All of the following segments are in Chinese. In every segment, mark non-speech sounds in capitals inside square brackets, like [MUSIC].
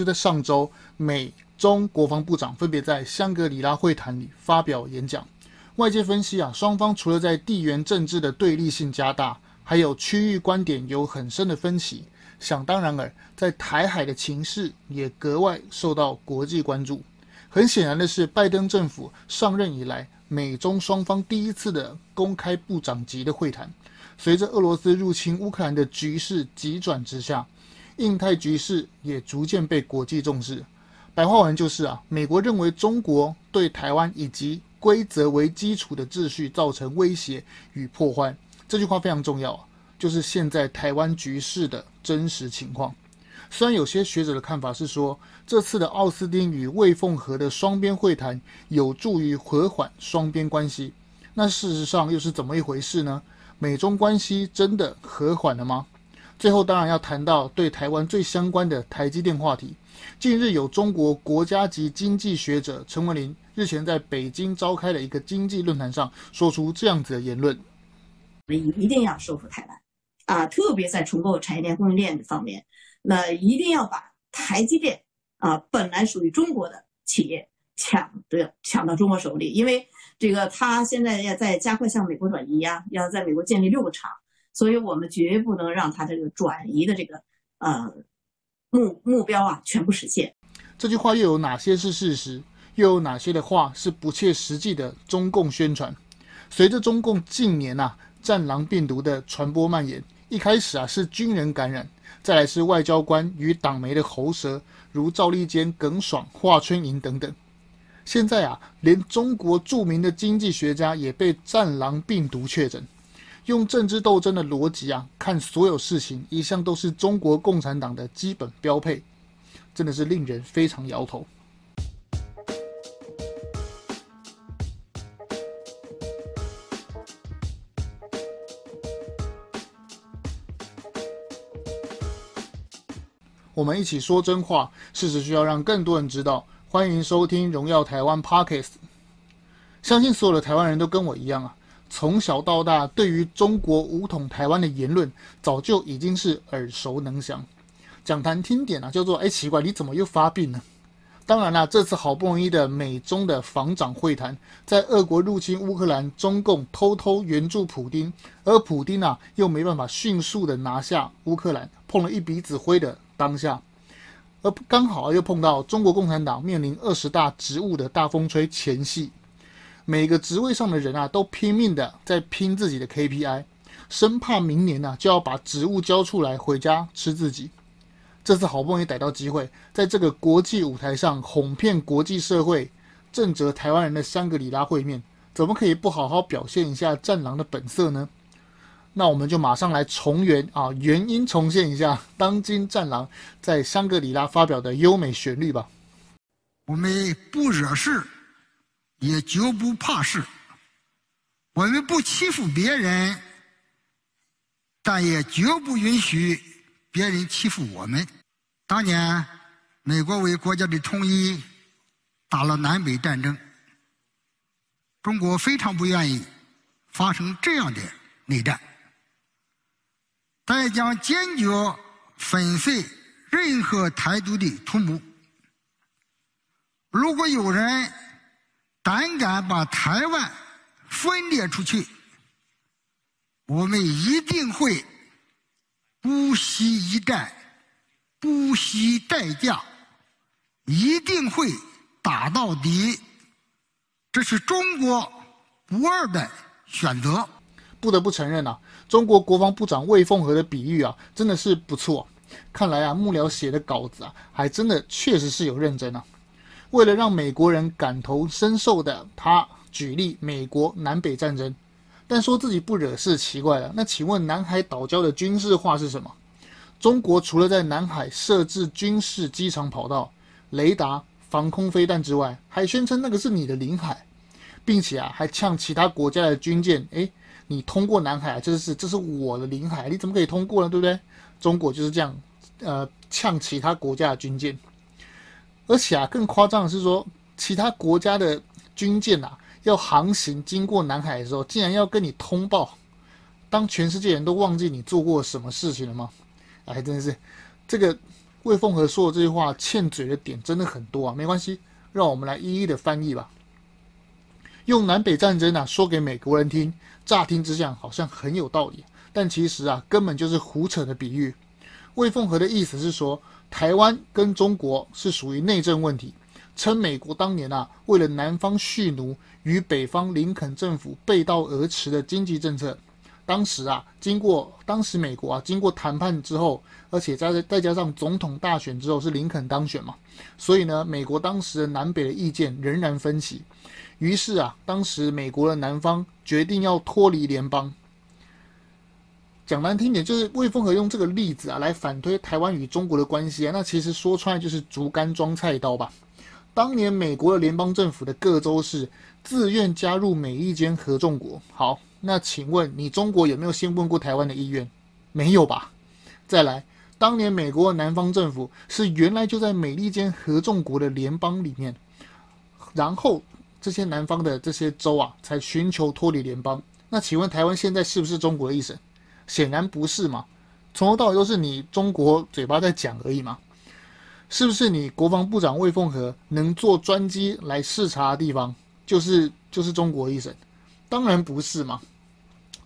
就在上周，美中国防部长分别在香格里拉会谈里发表演讲。外界分析啊，双方除了在地缘政治的对立性加大，还有区域观点有很深的分歧。想当然尔，在台海的情势也格外受到国际关注。很显然的是，拜登政府上任以来，美中双方第一次的公开部长级的会谈。随着俄罗斯入侵乌克兰的局势急转直下，印太局势也逐渐被国际重视。白话文就是啊，美国认为中国对台湾以及规则为基础的秩序造成威胁与破坏。这句话非常重要啊，就是现在台湾局势的真实情况。虽然有些学者的看法是说，这次的奥斯汀与魏凤和的双边会谈有助于和缓双边关系，那事实上又是怎么一回事呢？美中关系真的和缓了吗？最后当然要谈到对台湾最相关的台积电话题。近日有中国国家级经济学者陈文林日前在北京召开的一个经济论坛上说出这样子的言论：我们一定要收复台湾啊，特别在重构产业链供应链方面，那一定要把台积电啊本来属于中国的企业抢的抢到中国手里，因为。这个他现在要在加快向美国转移呀，要在美国建立六个厂，所以我们绝不能让他这个转移的这个呃目目标啊全部实现。这句话又有哪些是事实？又有哪些的话是不切实际的中共宣传？随着中共近年呐、战狼病毒的传播蔓延，一开始啊是军人感染，再来是外交官与党媒的喉舌，如赵立坚、耿爽、华春莹等等。现在啊，连中国著名的经济学家也被战狼病毒确诊。用政治斗争的逻辑啊，看所有事情一向都是中国共产党的基本标配，真的是令人非常摇头。我们一起说真话，事实需要让更多人知道。欢迎收听《荣耀台湾》Podcast。相信所有的台湾人都跟我一样啊，从小到大对于中国武统台湾的言论，早就已经是耳熟能详。讲谈听点啊，叫做“哎，奇怪，你怎么又发病了？”当然啦，这次好不容易的美中的防长会谈，在俄国入侵乌克兰，中共偷偷援助普丁，而普丁啊又没办法迅速的拿下乌克兰，碰了一鼻子灰的当下。而刚好又碰到中国共产党面临二十大职务的大风吹前夕，每个职位上的人啊都拼命的在拼自己的 KPI，生怕明年啊就要把职务交出来回家吃自己。这次好不容易逮到机会，在这个国际舞台上哄骗国际社会、正则台湾人的香格里拉会面，怎么可以不好好表现一下战狼的本色呢？那我们就马上来重原啊，原音重现一下当今战狼在香格里拉发表的优美旋律吧。我们不惹事，也绝不怕事。我们不欺负别人，但也绝不允许别人欺负我们。当年美国为国家的统一打了南北战争，中国非常不愿意发生这样的内战。但将坚决粉碎任何台独的图谋。如果有人胆敢把台湾分裂出去，我们一定会不惜一战，不惜代价，一定会打到底。这是中国不二的选择。不得不承认呐、啊，中国国防部长魏凤和的比喻啊，真的是不错。看来啊，幕僚写的稿子啊，还真的确实是有认真啊。为了让美国人感同身受的，他举例美国南北战争，但说自己不惹事，奇怪了。那请问南海岛礁的军事化是什么？中国除了在南海设置军事机场跑道、雷达、防空飞弹之外，还宣称那个是你的领海，并且啊，还呛其他国家的军舰，诶你通过南海，这是这是我的领海，你怎么可以通过呢？对不对？中国就是这样，呃，呛其他国家的军舰，而且啊，更夸张的是说，其他国家的军舰啊，要航行经过南海的时候，竟然要跟你通报，当全世界人都忘记你做过什么事情了吗？哎，真的是，这个魏凤和说的这句话欠嘴的点真的很多啊，没关系，让我们来一一的翻译吧。用南北战争啊说给美国人听，乍听之下好像很有道理，但其实啊根本就是胡扯的比喻。魏凤和的意思是说，台湾跟中国是属于内政问题，称美国当年啊为了南方蓄奴，与北方林肯政府背道而驰的经济政策。当时啊，经过当时美国啊经过谈判之后，而且再再加上总统大选之后是林肯当选嘛，所以呢，美国当时的南北的意见仍然分歧。于是啊，当时美国的南方决定要脱离联邦。讲难听点，就是魏凤和用这个例子啊来反推台湾与中国的关系啊，那其实说出来就是竹竿装菜刀吧。当年美国的联邦政府的各州市自愿加入美利坚合众国。好，那请问你中国有没有先问过台湾的意愿？没有吧？再来，当年美国南方政府是原来就在美利坚合众国的联邦里面，然后。这些南方的这些州啊，才寻求脱离联邦。那请问台湾现在是不是中国的一省？显然不是嘛。从头到尾都是你中国嘴巴在讲而已嘛。是不是你国防部长魏凤和能坐专机来视察的地方，就是就是中国一省？当然不是嘛。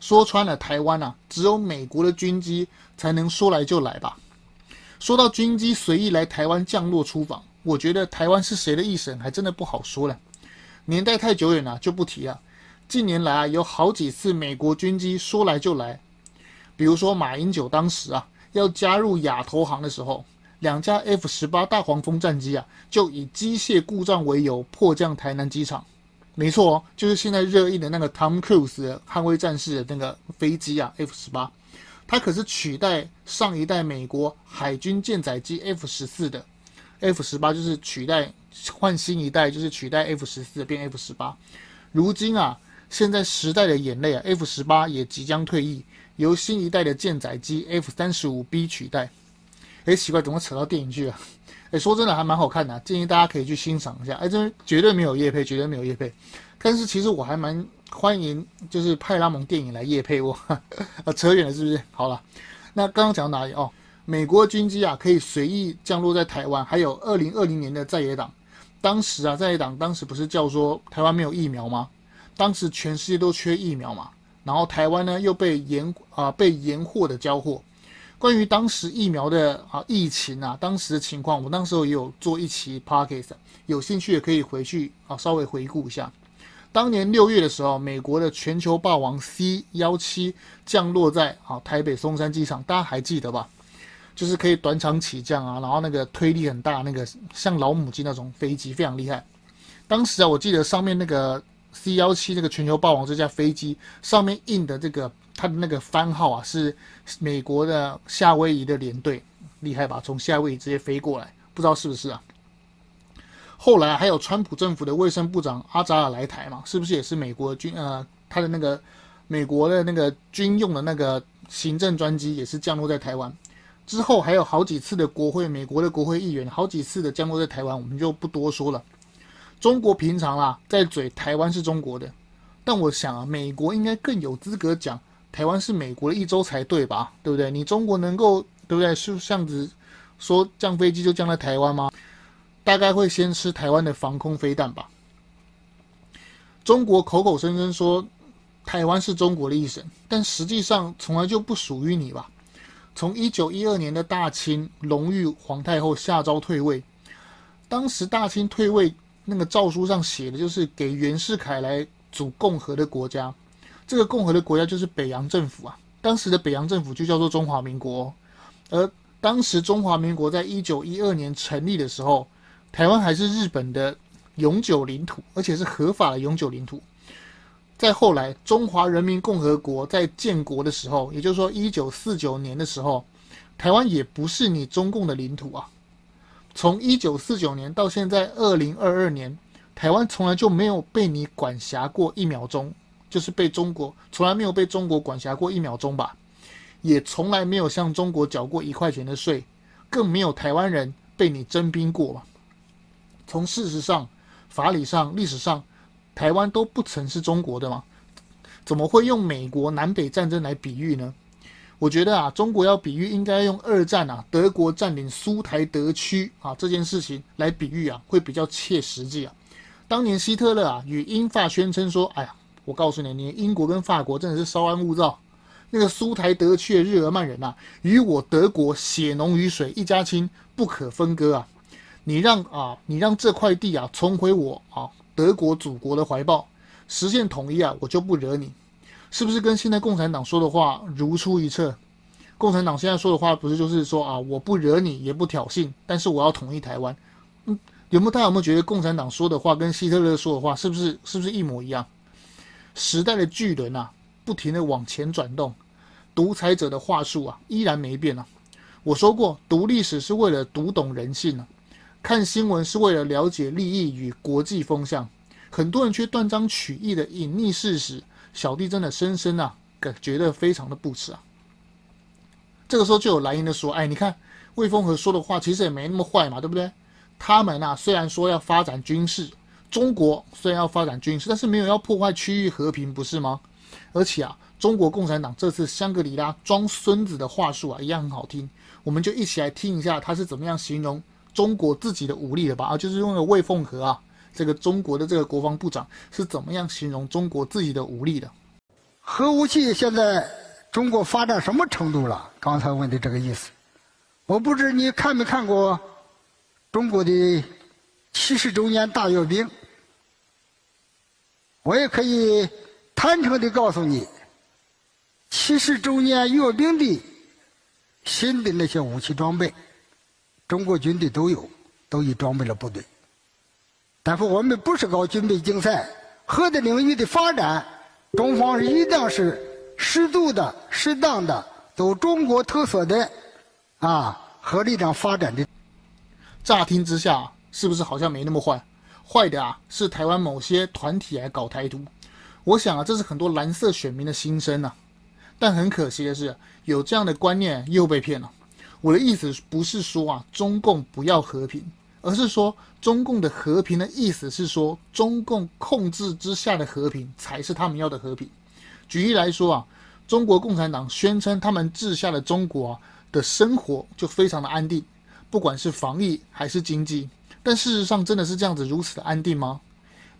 说穿了，台湾啊，只有美国的军机才能说来就来吧。说到军机随意来台湾降落出访，我觉得台湾是谁的一省，还真的不好说了。年代太久远了，就不提了。近年来啊，有好几次美国军机说来就来，比如说马英九当时啊要加入亚投行的时候，两架 F 十八大黄蜂战机啊就以机械故障为由迫降台南机场。没错，就是现在热议的那个 Tom Cruise 捍卫战士的那个飞机啊，F 十八，它可是取代上一代美国海军舰载机 F 十四的。F 十八就是取代换新一代，就是取代 F 十四变 F 十八。如今啊，现在时代的眼泪啊，F 十八也即将退役，由新一代的舰载机 F 三十五 B 取代。哎，奇怪，怎么扯到电影去了？哎，说真的，还蛮好看的，建议大家可以去欣赏一下。哎，这绝对没有夜配，绝对没有夜配。但是其实我还蛮欢迎，就是派拉蒙电影来夜配我。啊，[LAUGHS] 扯远了是不是？好了，那刚刚讲到哪里哦？美国军机啊，可以随意降落在台湾。还有二零二零年的在野党，当时啊，在野党当时不是叫说台湾没有疫苗吗？当时全世界都缺疫苗嘛，然后台湾呢又被延啊被延货的交货。关于当时疫苗的啊疫情啊，当时的情况，我那时候也有做一期 podcast，有兴趣也可以回去啊稍微回顾一下。当年六月的时候，美国的全球霸王 C 幺七降落在啊台北松山机场，大家还记得吧？就是可以短场起降啊，然后那个推力很大，那个像老母鸡那种飞机非常厉害。当时啊，我记得上面那个 C 幺七那个全球霸王这架飞机上面印的这个它的那个番号啊，是美国的夏威夷的联队，厉害吧？从夏威夷直接飞过来，不知道是不是啊？后来还有川普政府的卫生部长阿扎尔来台嘛，是不是也是美国军呃他的那个美国的那个军用的那个行政专机也是降落在台湾？之后还有好几次的国会，美国的国会议员好几次的降落在台湾，我们就不多说了。中国平常啦，在嘴台湾是中国的，但我想啊，美国应该更有资格讲台湾是美国的一州才对吧？对不对？你中国能够对不对？是这样子说降飞机就降在台湾吗？大概会先吃台湾的防空飞弹吧。中国口口声声说台湾是中国的一省，但实际上从来就不属于你吧？从一九一二年的大清隆裕皇太后下诏退位，当时大清退位那个诏书上写的就是给袁世凯来组共和的国家，这个共和的国家就是北洋政府啊。当时的北洋政府就叫做中华民国，而当时中华民国在一九一二年成立的时候，台湾还是日本的永久领土，而且是合法的永久领土。再后来，中华人民共和国在建国的时候，也就是说一九四九年的时候，台湾也不是你中共的领土啊。从一九四九年到现在二零二二年，台湾从来就没有被你管辖过一秒钟，就是被中国从来没有被中国管辖过一秒钟吧，也从来没有向中国缴过一块钱的税，更没有台湾人被你征兵过吧。从事实上、法理上、历史上。台湾都不曾是中国的吗？怎么会用美国南北战争来比喻呢？我觉得啊，中国要比喻，应该用二战啊，德国占领苏台德区啊这件事情来比喻啊，会比较切实际啊。当年希特勒啊与英法宣称说：“哎呀，我告诉你，你英国跟法国真的是稍安勿躁。那个苏台德区的日耳曼人呐、与我德国血浓于水，一家亲，不可分割啊！你让啊，你让这块地啊重回我啊德国祖国的怀抱，实现统一啊，我就不惹你。”是不是跟现在共产党说的话如出一辙？共产党现在说的话不是就是说啊，我不惹你，也不挑衅，但是我要统一台湾。嗯，有没有大家有没有觉得共产党说的话跟希特勒说的话是不是是不是一模一样？时代的巨轮啊，不停的往前转动，独裁者的话术啊依然没变啊。我说过，读历史是为了读懂人性啊，看新闻是为了了解利益与国际风向，很多人却断章取义的隐匿事实。小弟真的深深啊，感觉得非常的不齿啊。这个时候就有蓝营的说：“哎，你看魏凤和说的话其实也没那么坏嘛，对不对？他们啊虽然说要发展军事，中国虽然要发展军事，但是没有要破坏区域和平，不是吗？而且啊，中国共产党这次香格里拉装孙子的话术啊，一样很好听。我们就一起来听一下他是怎么样形容中国自己的武力的吧。啊，就是用了魏凤和啊。”这个中国的这个国防部长是怎么样形容中国自己的武力的？核武器现在中国发展什么程度了？刚才问的这个意思，我不知你看没看过中国的七十周年大阅兵？我也可以坦诚地告诉你，七十周年阅兵的新的那些武器装备，中国军队都有，都已装备了部队。但是我们不是搞军备竞赛，核的领域的发展，中方是一定是适度的、适当的，走中国特色的，啊，核力量发展的。乍听之下，是不是好像没那么坏？坏的啊，是台湾某些团体来搞台独。我想啊，这是很多蓝色选民的心声呐。但很可惜的是，有这样的观念又被骗了。我的意思不是说啊，中共不要和平。而是说，中共的和平的意思是说，中共控制之下的和平才是他们要的和平。举例来说啊，中国共产党宣称他们治下的中国的生活就非常的安定，不管是防疫还是经济。但事实上真的是这样子如此的安定吗？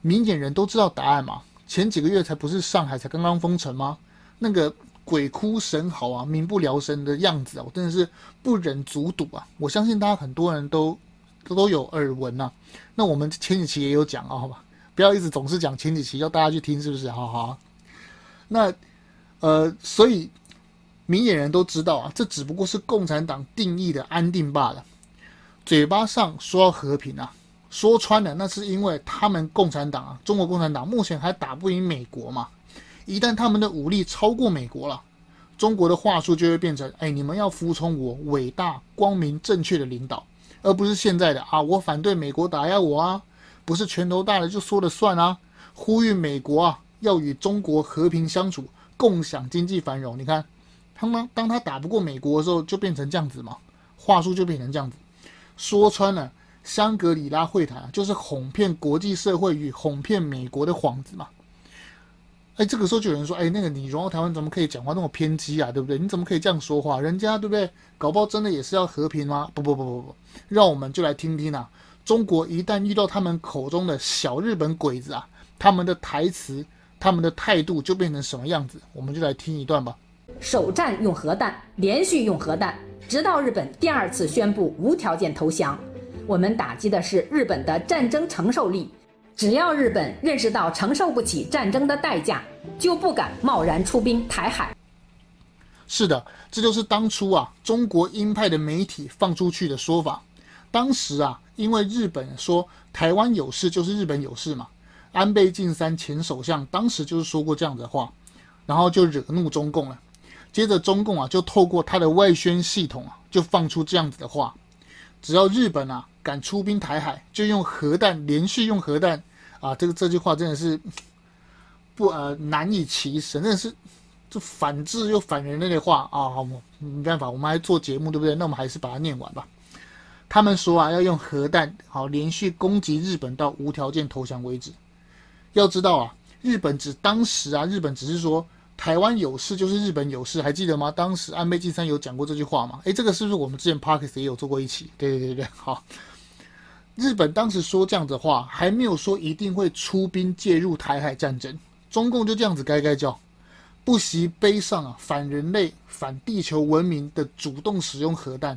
明眼人都知道答案嘛。前几个月才不是上海才刚刚封城吗？那个鬼哭神嚎啊，民不聊生的样子啊，我真的是不忍卒睹啊。我相信大家很多人都。都都有耳闻呐、啊，那我们前几期也有讲啊，好吧，不要一直总是讲前几期，要大家去听，是不是？好好。那呃，所以明眼人都知道啊，这只不过是共产党定义的安定罢了。嘴巴上说要和平啊，说穿了，那是因为他们共产党啊，中国共产党目前还打不赢美国嘛。一旦他们的武力超过美国了，中国的话术就会变成：哎，你们要服从我伟大、光明、正确的领导。而不是现在的啊，我反对美国打压我啊，不是拳头大了就说了算啊，呼吁美国啊要与中国和平相处，共享经济繁荣。你看，他们当他打不过美国的时候，就变成这样子嘛，话术就变成这样子。说穿了，香格里拉会谈，就是哄骗国际社会与哄骗美国的幌子嘛。哎，这个时候就有人说：“哎，那个你荣耀台湾怎么可以讲话那么偏激啊？对不对？你怎么可以这样说话？人家对不对？搞不好真的也是要和平吗？不不不不不，让我们就来听听啊！中国一旦遇到他们口中的小日本鬼子啊，他们的台词、他们的态度就变成什么样子？我们就来听一段吧。首战用核弹，连续用核弹，直到日本第二次宣布无条件投降。我们打击的是日本的战争承受力。”只要日本认识到承受不起战争的代价，就不敢贸然出兵台海。是的，这就是当初啊中国鹰派的媒体放出去的说法。当时啊，因为日本说台湾有事就是日本有事嘛，安倍晋三前首相当时就是说过这样的话，然后就惹怒中共了。接着中共啊就透过他的外宣系统啊就放出这样子的话：只要日本啊。敢出兵台海，就用核弹，连续用核弹啊！这个这句话真的是 [LAUGHS] 不呃难以启齿，真的是这反智又反人类的话啊！好，没办法，我们还做节目对不对？那我们还是把它念完吧。他们说啊，要用核弹好连续攻击日本到无条件投降为止。要知道啊，日本只当时啊，日本只是说台湾有事就是日本有事，还记得吗？当时安倍晋三有讲过这句话吗？诶，这个是不是我们之前 Podcast 也有做过一期？对对对对，好。日本当时说这样子的话，还没有说一定会出兵介入台海战争，中共就这样子该该叫，不惜背上啊反人类、反地球文明的主动使用核弹。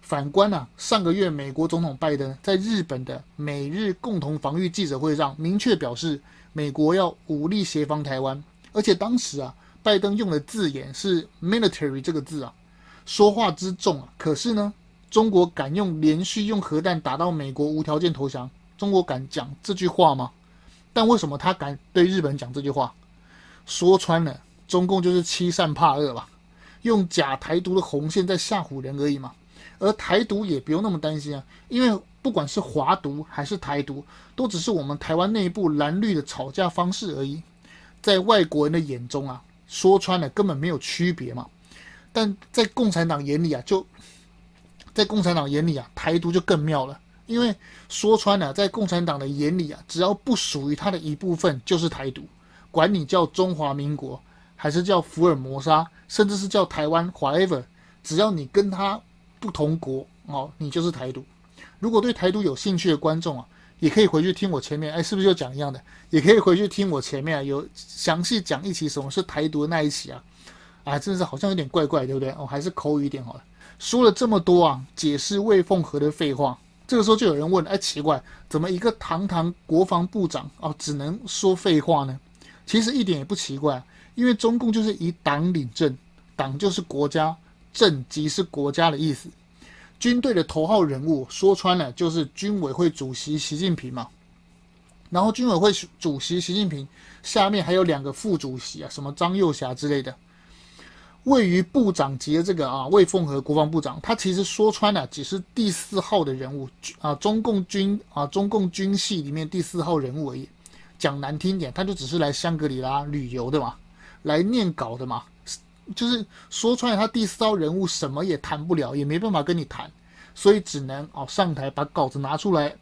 反观啊，上个月美国总统拜登在日本的美日共同防御记者会上明确表示，美国要武力协防台湾，而且当时啊，拜登用的字眼是 “military” 这个字啊，说话之重啊。可是呢，中国敢用连续用核弹打到美国无条件投降？中国敢讲这句话吗？但为什么他敢对日本讲这句话？说穿了，中共就是欺善怕恶吧，用假台独的红线在吓唬人而已嘛。而台独也不用那么担心啊，因为不管是华独还是台独，都只是我们台湾内部蓝绿的吵架方式而已，在外国人的眼中啊，说穿了根本没有区别嘛。但在共产党眼里啊，就在共产党眼里啊，台独就更妙了，因为说穿了，在共产党的眼里啊，只要不属于他的一部分，就是台独，管你叫中华民国，还是叫福尔摩沙，甚至是叫台湾，whatever，只要你跟他。不同国哦，你就是台独。如果对台独有兴趣的观众啊，也可以回去听我前面，哎，是不是就讲一样的？也可以回去听我前面啊，有详细讲一期什么是台独的那一期啊，啊，真的是好像有点怪怪，对不对？哦，还是口语一点好了。说了这么多啊，解释魏凤和的废话，这个时候就有人问，哎，奇怪，怎么一个堂堂国防部长哦，只能说废话呢？其实一点也不奇怪，因为中共就是以党领政，党就是国家。政即是国家的意思，军队的头号人物说穿了就是军委会主席习近平嘛。然后军委会主席习近平下面还有两个副主席啊，什么张又侠之类的。位于部长级的这个啊，魏凤和国防部长，他其实说穿了只是第四号的人物啊，中共军啊，中共军系里面第四号人物而已。讲难听点，他就只是来香格里拉旅游的嘛，来念稿的嘛。就是说出来，他第四号人物什么也谈不了，也没办法跟你谈，所以只能哦上台把稿子拿出来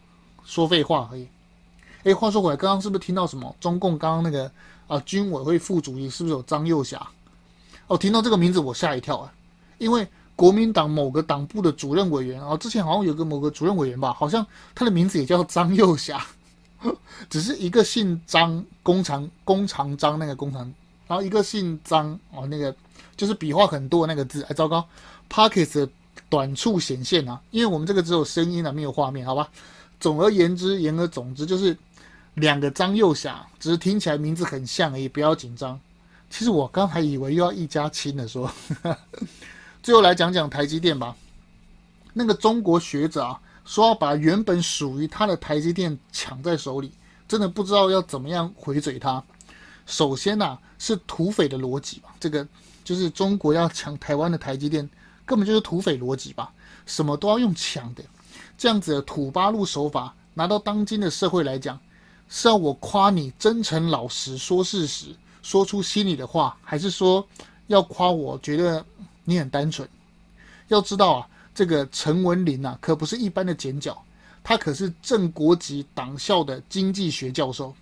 说废话而已。哎，话说回来，刚刚是不是听到什么？中共刚刚那个啊军委会副主席是不是有张又侠？哦，听到这个名字我吓一跳啊，因为国民党某个党部的主任委员啊，之前好像有个某个主任委员吧，好像他的名字也叫张又侠，[LAUGHS] 只是一个姓张，弓长弓长张那个弓长，然后一个姓张哦那个。就是笔画很多那个字，哎，糟糕，Pockets 短处显现啊，因为我们这个只有声音啊，没有画面，好吧。总而言之，言而总之，就是两个张又侠，只是听起来名字很像而已，不要紧张。其实我刚才以为又要一家亲的，说。[LAUGHS] 最后来讲讲台积电吧。那个中国学者啊，说要把原本属于他的台积电抢在手里，真的不知道要怎么样回嘴他。首先呐、是土匪的逻辑吧，这个。就是中国要抢台湾的台积电，根本就是土匪逻辑吧？什么都要用抢的，这样子的土八路手法，拿到当今的社会来讲，是要我夸你真诚老实说事实，说出心里的话，还是说要夸我觉得你很单纯？要知道啊，这个陈文林呐，可不是一般的剪脚，他可是正国级党校的经济学教授，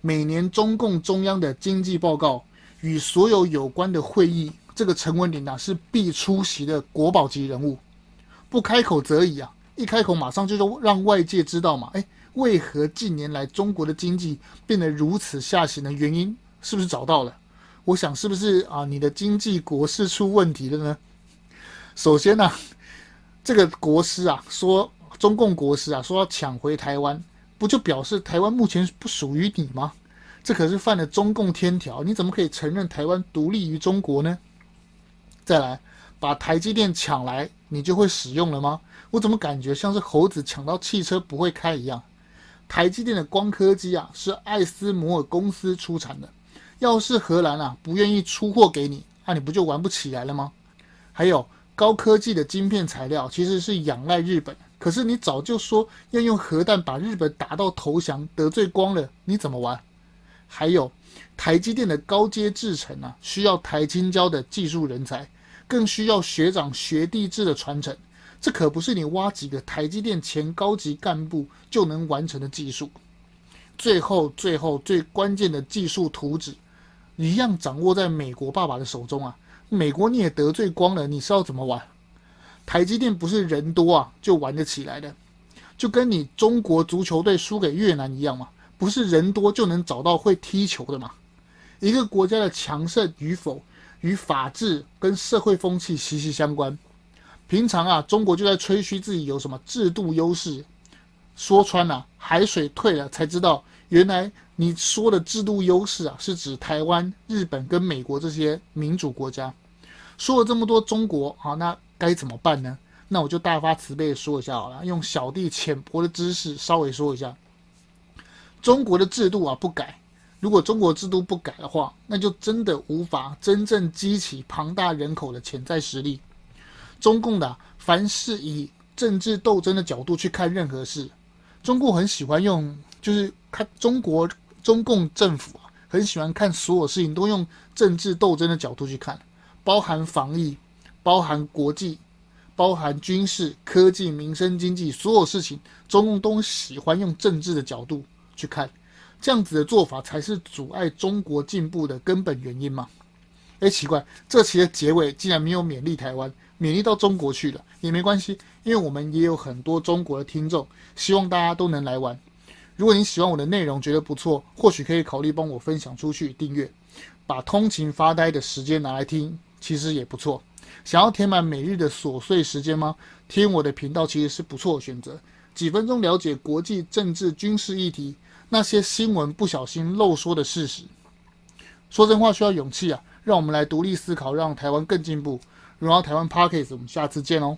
每年中共中央的经济报告。与所有有关的会议，这个陈文林啊是必出席的国宝级人物，不开口则已啊，一开口马上就让外界知道嘛。哎，为何近年来中国的经济变得如此下行的原因，是不是找到了？我想是不是啊？你的经济国师出问题了呢？首先呢、这个国师啊说，中共国师啊说要抢回台湾，不就表示台湾目前不属于你吗？这可是犯了中共天条，你怎么可以承认台湾独立于中国呢？再来，把台积电抢来，你就会使用了吗？我怎么感觉像是猴子抢到汽车不会开一样？台积电的光刻机啊，是艾斯摩尔公司出产的，要是荷兰啊不愿意出货给你，那、你不就玩不起来了吗？还有高科技的晶片材料其实是仰赖日本，可是你早就说要用核弹把日本打到投降，得罪光了，你怎么玩？还有台积电的高阶制程啊，需要台青交的技术人才，更需要学长学弟制的传承。这可不是你挖几个台积电前高级干部就能完成的技术。最后，最后最关键的技术图纸，一样掌握在美国爸爸的手中啊。美国你也得罪光了，你是要怎么玩？台积电不是人多啊就玩得起来的，就跟你中国足球队输给越南一样嘛，不是人多就能找到会踢球的嘛。一个国家的强盛与否，与法治跟社会风气息息相关。平常啊，中国就在吹嘘自己有什么制度优势，说穿了，海水退了才知道，原来你说的制度优势啊，是指台湾、日本跟美国这些民主国家。说了这么多中国，好，那该怎么办呢？那我就大发慈悲的说一下好了，用小弟浅薄的知识稍微说一下。中国的制度啊不改，如果中国制度不改的话，那就真的无法真正激起庞大人口的潜在实力。中共的，凡是以政治斗争的角度去看任何事，中共很喜欢用，就是看中国中共政府啊，很喜欢看所有事情都用政治斗争的角度去看。包含防疫，包含国际，包含军事、科技、民生、经济，所有事情，中共都喜欢用政治的角度去看，这样子的做法才是阻碍中国进步的根本原因嘛？哎，奇怪，这期的结尾竟然没有勉励台湾，勉励到中国去了，也没关系，因为我们也有很多中国的听众，希望大家都能来玩。如果你喜欢我的内容，觉得不错，或许可以考虑帮我分享出去，订阅，把通勤发呆的时间拿来听。其实也不错，想要填满每日的琐碎时间吗？听我的频道其实是不错的选择。几分钟了解国际政治、军事议题，那些新闻不小心漏说的事实。说真话需要勇气啊！让我们来独立思考，让台湾更进步。荣耀台湾 Parkes，我们下次见哦。